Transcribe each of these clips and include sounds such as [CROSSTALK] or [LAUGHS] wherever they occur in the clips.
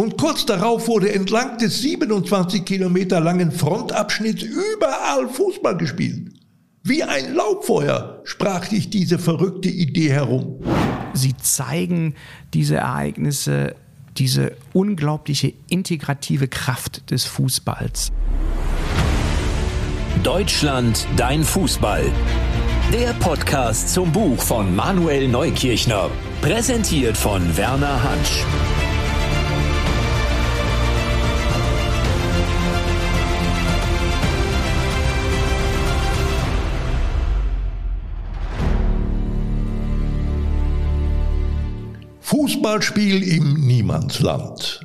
Und kurz darauf wurde entlang des 27 Kilometer langen Frontabschnitts überall Fußball gespielt. Wie ein Laubfeuer sprach sich diese verrückte Idee herum. Sie zeigen diese Ereignisse, diese unglaubliche integrative Kraft des Fußballs. Deutschland, dein Fußball. Der Podcast zum Buch von Manuel Neukirchner. Präsentiert von Werner Hansch. Fußballspiel im Niemandsland.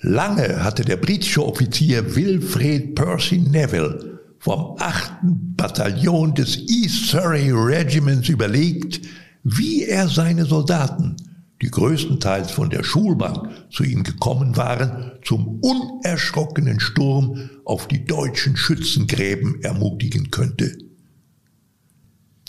Lange hatte der britische Offizier Wilfred Percy Neville vom 8. Bataillon des East Surrey Regiments überlegt, wie er seine Soldaten, die größtenteils von der Schulbank zu ihm gekommen waren, zum unerschrockenen Sturm auf die deutschen Schützengräben ermutigen könnte.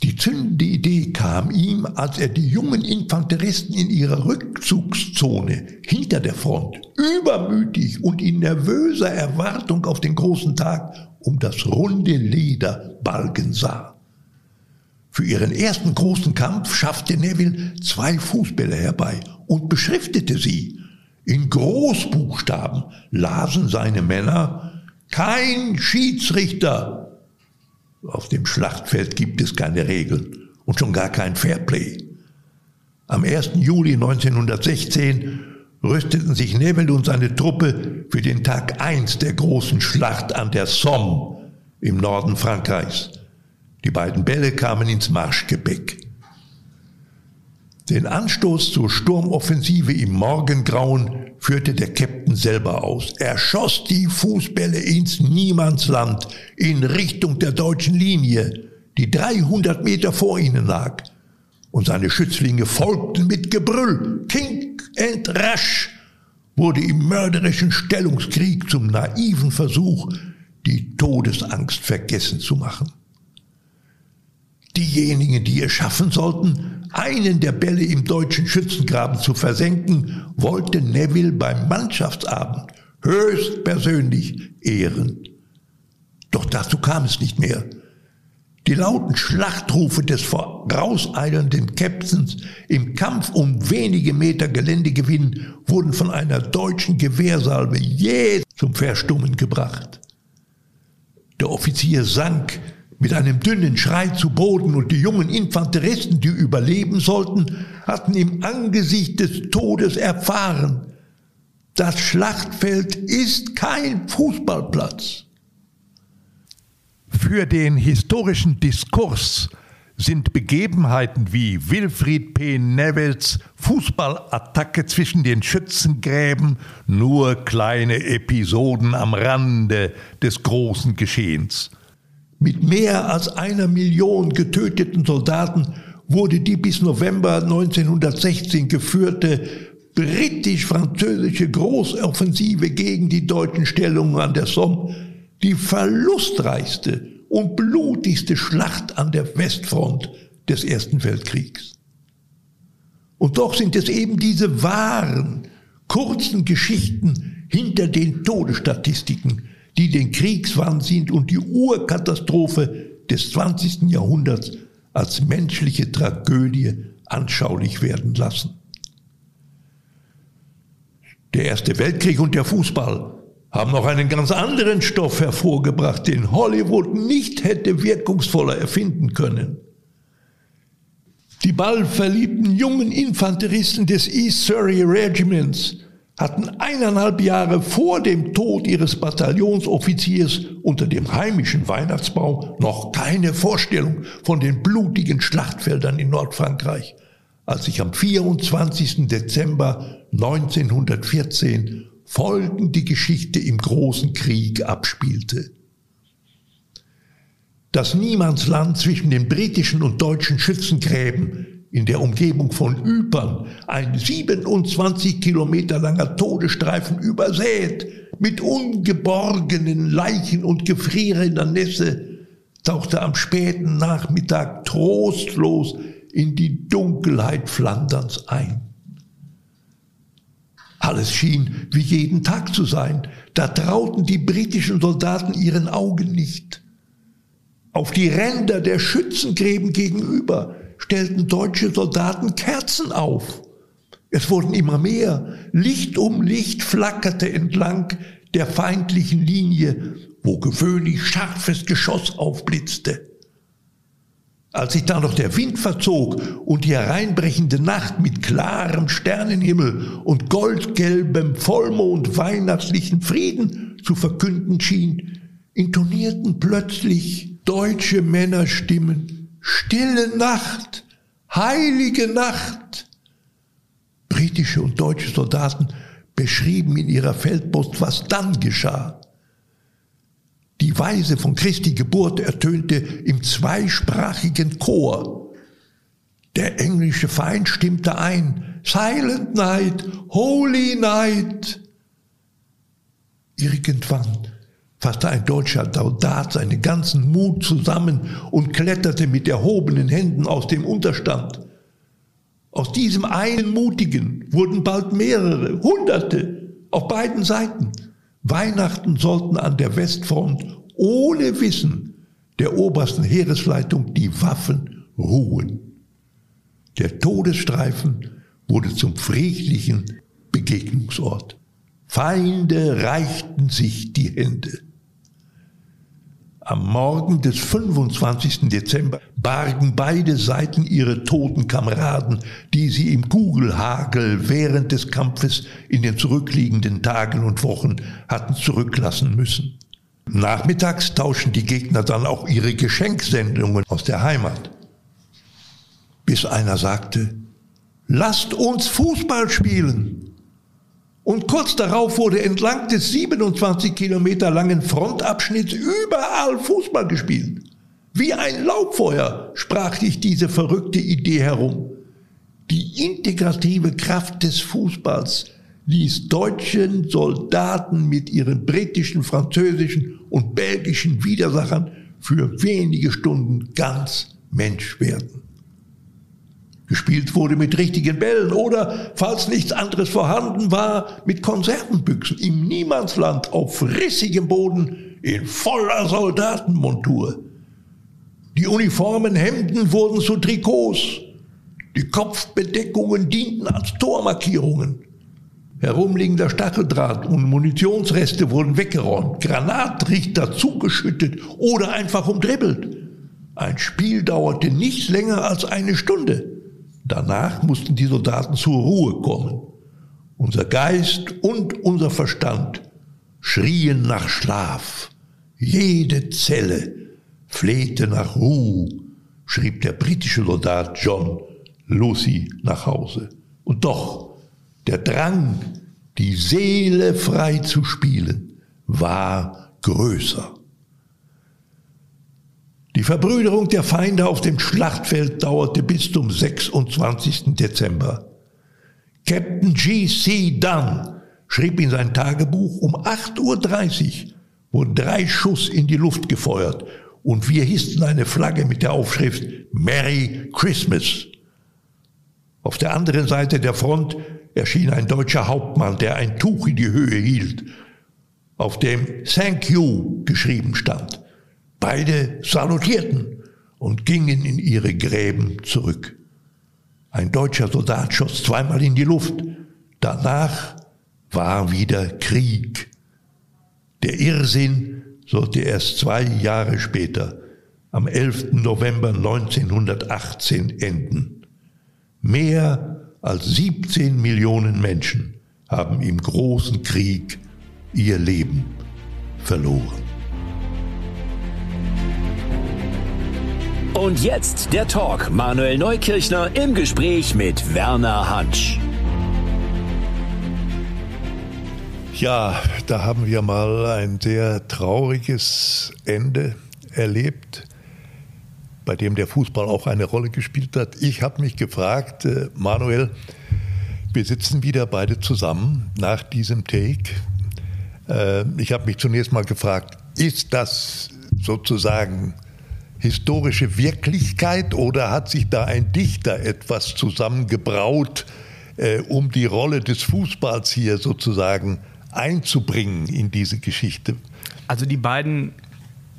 Die zündende Idee kam ihm, als er die jungen Infanteristen in ihrer Rückzugszone hinter der Front übermütig und in nervöser Erwartung auf den großen Tag um das runde Leder balgen sah. Für ihren ersten großen Kampf schaffte Neville zwei Fußbälle herbei und beschriftete sie. In Großbuchstaben lasen seine Männer kein Schiedsrichter auf dem Schlachtfeld gibt es keine Regeln und schon gar kein Fairplay. Am 1. Juli 1916 rüsteten sich Neville und seine Truppe für den Tag 1 der großen Schlacht an der Somme im Norden Frankreichs. Die beiden Bälle kamen ins Marschgebäck. Den Anstoß zur Sturmoffensive im Morgengrauen führte der Captain selber aus. Er schoss die Fußbälle ins Niemandsland in Richtung der deutschen Linie, die 300 Meter vor ihnen lag. Und seine Schützlinge folgten mit Gebrüll. Kink and rasch wurde im mörderischen Stellungskrieg zum naiven Versuch, die Todesangst vergessen zu machen. Diejenigen, die es schaffen sollten, einen der Bälle im deutschen Schützengraben zu versenken, wollte Neville beim Mannschaftsabend höchstpersönlich ehren. Doch dazu kam es nicht mehr. Die lauten Schlachtrufe des vorauseilenden Captains im Kampf um wenige Meter Geländegewinn wurden von einer deutschen Gewehrsalve jäh zum Verstummen gebracht. Der Offizier sank mit einem dünnen Schrei zu Boden und die jungen Infanteristen, die überleben sollten, hatten im Angesicht des Todes erfahren, das Schlachtfeld ist kein Fußballplatz. Für den historischen Diskurs sind Begebenheiten wie Wilfried P. Nevilles Fußballattacke zwischen den Schützengräben nur kleine Episoden am Rande des großen Geschehens. Mit mehr als einer Million getöteten Soldaten wurde die bis November 1916 geführte britisch-französische Großoffensive gegen die deutschen Stellungen an der Somme die verlustreichste und blutigste Schlacht an der Westfront des Ersten Weltkriegs. Und doch sind es eben diese wahren, kurzen Geschichten hinter den Todesstatistiken, die den Kriegswahnsinn und die Urkatastrophe des 20. Jahrhunderts als menschliche Tragödie anschaulich werden lassen. Der Erste Weltkrieg und der Fußball haben noch einen ganz anderen Stoff hervorgebracht, den Hollywood nicht hätte wirkungsvoller erfinden können. Die ballverliebten jungen Infanteristen des East Surrey Regiments hatten eineinhalb Jahre vor dem Tod ihres Bataillonsoffiziers unter dem heimischen Weihnachtsbau noch keine Vorstellung von den blutigen Schlachtfeldern in Nordfrankreich, als sich am 24. Dezember 1914 folgende Geschichte im großen Krieg abspielte. Das Niemandsland zwischen den britischen und deutschen Schützengräben in der Umgebung von Ypern ein 27 Kilometer langer Todesstreifen übersät mit ungeborgenen Leichen und gefrierender Nässe, tauchte am späten Nachmittag trostlos in die Dunkelheit Flanderns ein. Alles schien wie jeden Tag zu sein. Da trauten die britischen Soldaten ihren Augen nicht. Auf die Ränder der Schützengräben gegenüber stellten deutsche Soldaten Kerzen auf. Es wurden immer mehr. Licht um Licht flackerte entlang der feindlichen Linie, wo gewöhnlich scharfes Geschoss aufblitzte. Als sich da noch der Wind verzog und die hereinbrechende Nacht mit klarem Sternenhimmel und goldgelbem Vollmond weihnachtlichen Frieden zu verkünden schien, intonierten plötzlich deutsche Männerstimmen Stille Nacht, heilige Nacht. Britische und deutsche Soldaten beschrieben in ihrer Feldpost, was dann geschah. Die Weise von Christi Geburt ertönte im zweisprachigen Chor. Der englische Feind stimmte ein. Silent Night, Holy Night. Irgendwann fasste ein deutscher Soldat seinen ganzen Mut zusammen und kletterte mit erhobenen Händen aus dem Unterstand. Aus diesem einen Mutigen wurden bald mehrere, Hunderte auf beiden Seiten. Weihnachten sollten an der Westfront ohne Wissen der obersten Heeresleitung die Waffen ruhen. Der Todesstreifen wurde zum friedlichen Begegnungsort. Feinde reichten sich die Hände. Am Morgen des 25. Dezember bargen beide Seiten ihre toten Kameraden, die sie im Kugelhagel während des Kampfes in den zurückliegenden Tagen und Wochen hatten zurücklassen müssen. Nachmittags tauschen die Gegner dann auch ihre Geschenksendungen aus der Heimat. Bis einer sagte, lasst uns Fußball spielen. Und kurz darauf wurde entlang des 27 Kilometer langen Frontabschnitts überall Fußball gespielt. Wie ein Laubfeuer sprach sich diese verrückte Idee herum. Die integrative Kraft des Fußballs ließ deutschen Soldaten mit ihren britischen, französischen und belgischen Widersachern für wenige Stunden ganz Mensch werden. Gespielt wurde mit richtigen Bällen oder, falls nichts anderes vorhanden war, mit Konservenbüchsen im Niemandsland auf rissigem Boden in voller Soldatenmontur. Die Uniformen, Hemden wurden zu Trikots. Die Kopfbedeckungen dienten als Tormarkierungen. Herumliegender Stacheldraht und Munitionsreste wurden weggeräumt, Granatrichter zugeschüttet oder einfach umdribbelt. Ein Spiel dauerte nicht länger als eine Stunde. Danach mussten die Soldaten zur Ruhe kommen. Unser Geist und unser Verstand schrien nach Schlaf. Jede Zelle flehte nach Ruhe, schrieb der britische Soldat John Lucy nach Hause. Und doch, der Drang, die Seele frei zu spielen, war größer. Die Verbrüderung der Feinde auf dem Schlachtfeld dauerte bis zum 26. Dezember. Captain G.C. Dunn schrieb in sein Tagebuch, um 8.30 Uhr wurden drei Schuss in die Luft gefeuert und wir hissten eine Flagge mit der Aufschrift Merry Christmas. Auf der anderen Seite der Front erschien ein deutscher Hauptmann, der ein Tuch in die Höhe hielt, auf dem Thank you geschrieben stand. Beide salutierten und gingen in ihre Gräben zurück. Ein deutscher Soldat schoss zweimal in die Luft. Danach war wieder Krieg. Der Irrsinn sollte erst zwei Jahre später, am 11. November 1918, enden. Mehr als 17 Millionen Menschen haben im großen Krieg ihr Leben verloren. Und jetzt der Talk. Manuel Neukirchner im Gespräch mit Werner Hansch. Ja, da haben wir mal ein sehr trauriges Ende erlebt, bei dem der Fußball auch eine Rolle gespielt hat. Ich habe mich gefragt, äh, Manuel, wir sitzen wieder beide zusammen nach diesem Take. Äh, ich habe mich zunächst mal gefragt, ist das sozusagen historische Wirklichkeit oder hat sich da ein Dichter etwas zusammengebraut, äh, um die Rolle des Fußballs hier sozusagen einzubringen in diese Geschichte. Also die beiden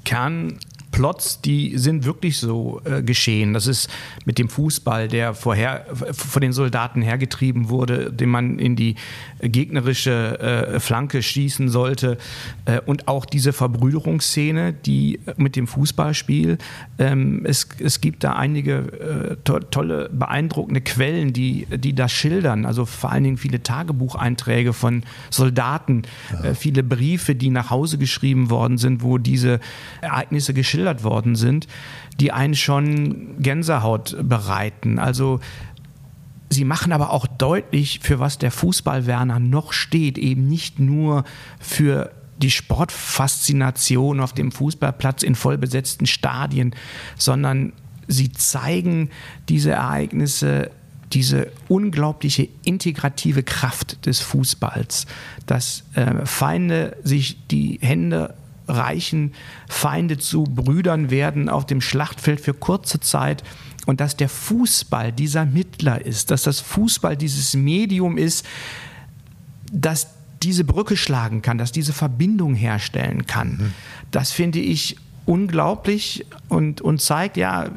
Kern Plots, die sind wirklich so äh, geschehen. Das ist mit dem Fußball, der vorher von den Soldaten hergetrieben wurde, den man in die gegnerische äh, Flanke schießen sollte. Äh, und auch diese Verbrüderungsszene, die mit dem Fußballspiel. Ähm, es, es gibt da einige äh, to tolle, beeindruckende Quellen, die, die das schildern. Also vor allen Dingen viele Tagebucheinträge von Soldaten, ja. Äh, viele Briefe, die nach Hause geschrieben worden sind, wo diese Ereignisse geschildert geschildert worden sind, die einen schon Gänsehaut bereiten. Also Sie machen aber auch deutlich, für was der Fußball Werner noch steht, eben nicht nur für die Sportfaszination auf dem Fußballplatz in vollbesetzten Stadien, sondern sie zeigen diese Ereignisse, diese unglaubliche integrative Kraft des Fußballs, dass äh, Feinde sich die Hände reichen Feinde zu Brüdern werden auf dem Schlachtfeld für kurze Zeit und dass der Fußball dieser Mittler ist, dass das Fußball dieses Medium ist, das diese Brücke schlagen kann, dass diese Verbindung herstellen kann. Mhm. Das finde ich unglaublich und, und zeigt ja,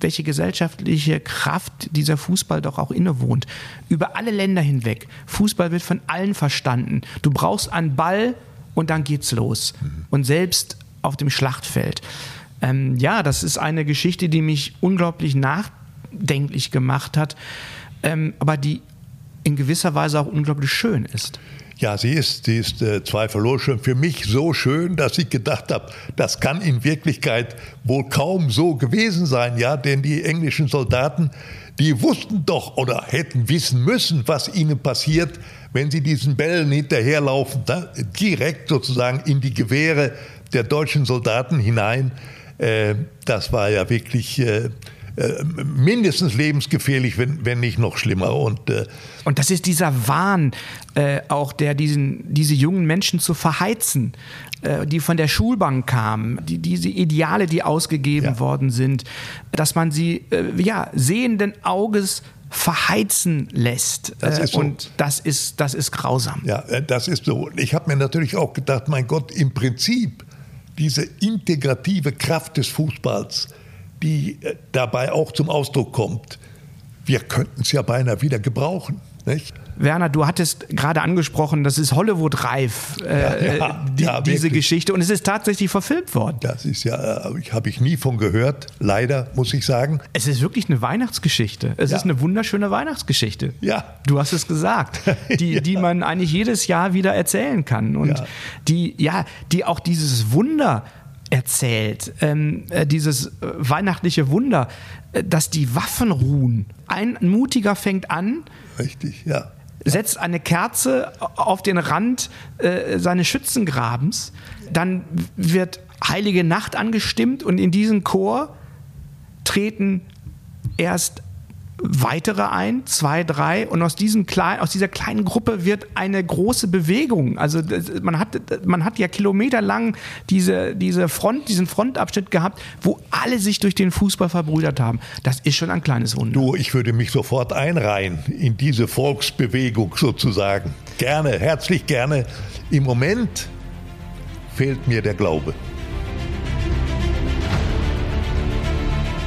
welche gesellschaftliche Kraft dieser Fußball doch auch innewohnt. Über alle Länder hinweg. Fußball wird von allen verstanden. Du brauchst einen Ball, und dann geht's los. Mhm. Und selbst auf dem Schlachtfeld. Ähm, ja, das ist eine Geschichte, die mich unglaublich nachdenklich gemacht hat, ähm, aber die in gewisser Weise auch unglaublich schön ist. Ja, sie ist, sie ist äh, zweifellos schon für mich so schön, dass ich gedacht habe, das kann in Wirklichkeit wohl kaum so gewesen sein, ja, denn die englischen Soldaten, die wussten doch oder hätten wissen müssen, was ihnen passiert, wenn sie diesen Bällen hinterherlaufen, da, direkt sozusagen in die Gewehre der deutschen Soldaten hinein. Äh, das war ja wirklich äh, mindestens lebensgefährlich, wenn, wenn nicht noch schlimmer. Und, äh und das ist dieser Wahn, äh, auch der diesen, diese jungen Menschen zu verheizen, äh, die von der Schulbank kamen, die, diese Ideale, die ausgegeben ja. worden sind, dass man sie äh, ja, sehenden Auges verheizen lässt. Das ist so. Und das ist, das ist grausam. Ja, äh, das ist so. Ich habe mir natürlich auch gedacht, mein Gott, im Prinzip diese integrative Kraft des Fußballs, die äh, dabei auch zum Ausdruck kommt, wir könnten es ja beinahe wieder gebrauchen. Nicht? Werner, du hattest gerade angesprochen, das ist Hollywood-reif, äh, ja, ja, die, ja, diese Geschichte. Und es ist tatsächlich verfilmt worden. Das ist ja, äh, habe ich nie von gehört, leider, muss ich sagen. Es ist wirklich eine Weihnachtsgeschichte. Es ist eine wunderschöne Weihnachtsgeschichte. Ja. Du hast es gesagt. [LAUGHS] Die, die man eigentlich jedes Jahr wieder erzählen kann. Und die, ja, die auch dieses Wunder erzählt, ähm, äh, dieses äh, weihnachtliche Wunder, äh, dass die Waffen ruhen. Ein Mutiger fängt an. Richtig, ja. Setzt eine Kerze auf den Rand äh, seines Schützengrabens. Dann wird Heilige Nacht angestimmt und in diesen Chor treten erst weitere ein, zwei, drei, und aus, diesem klein, aus dieser kleinen Gruppe wird eine große Bewegung. Also man hat, man hat ja kilometerlang diese, diese Front, diesen Frontabschnitt gehabt, wo alle sich durch den Fußball verbrüdert haben. Das ist schon ein kleines Wunder. Du, ich würde mich sofort einreihen in diese Volksbewegung sozusagen. Gerne, herzlich gerne. Im Moment fehlt mir der Glaube.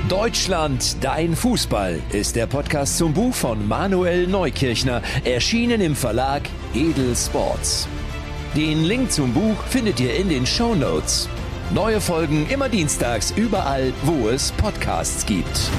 Deutschland, dein Fußball ist der Podcast zum Buch von Manuel Neukirchner, erschienen im Verlag Edel Sports. Den Link zum Buch findet ihr in den Show Notes. Neue Folgen immer dienstags überall, wo es Podcasts gibt.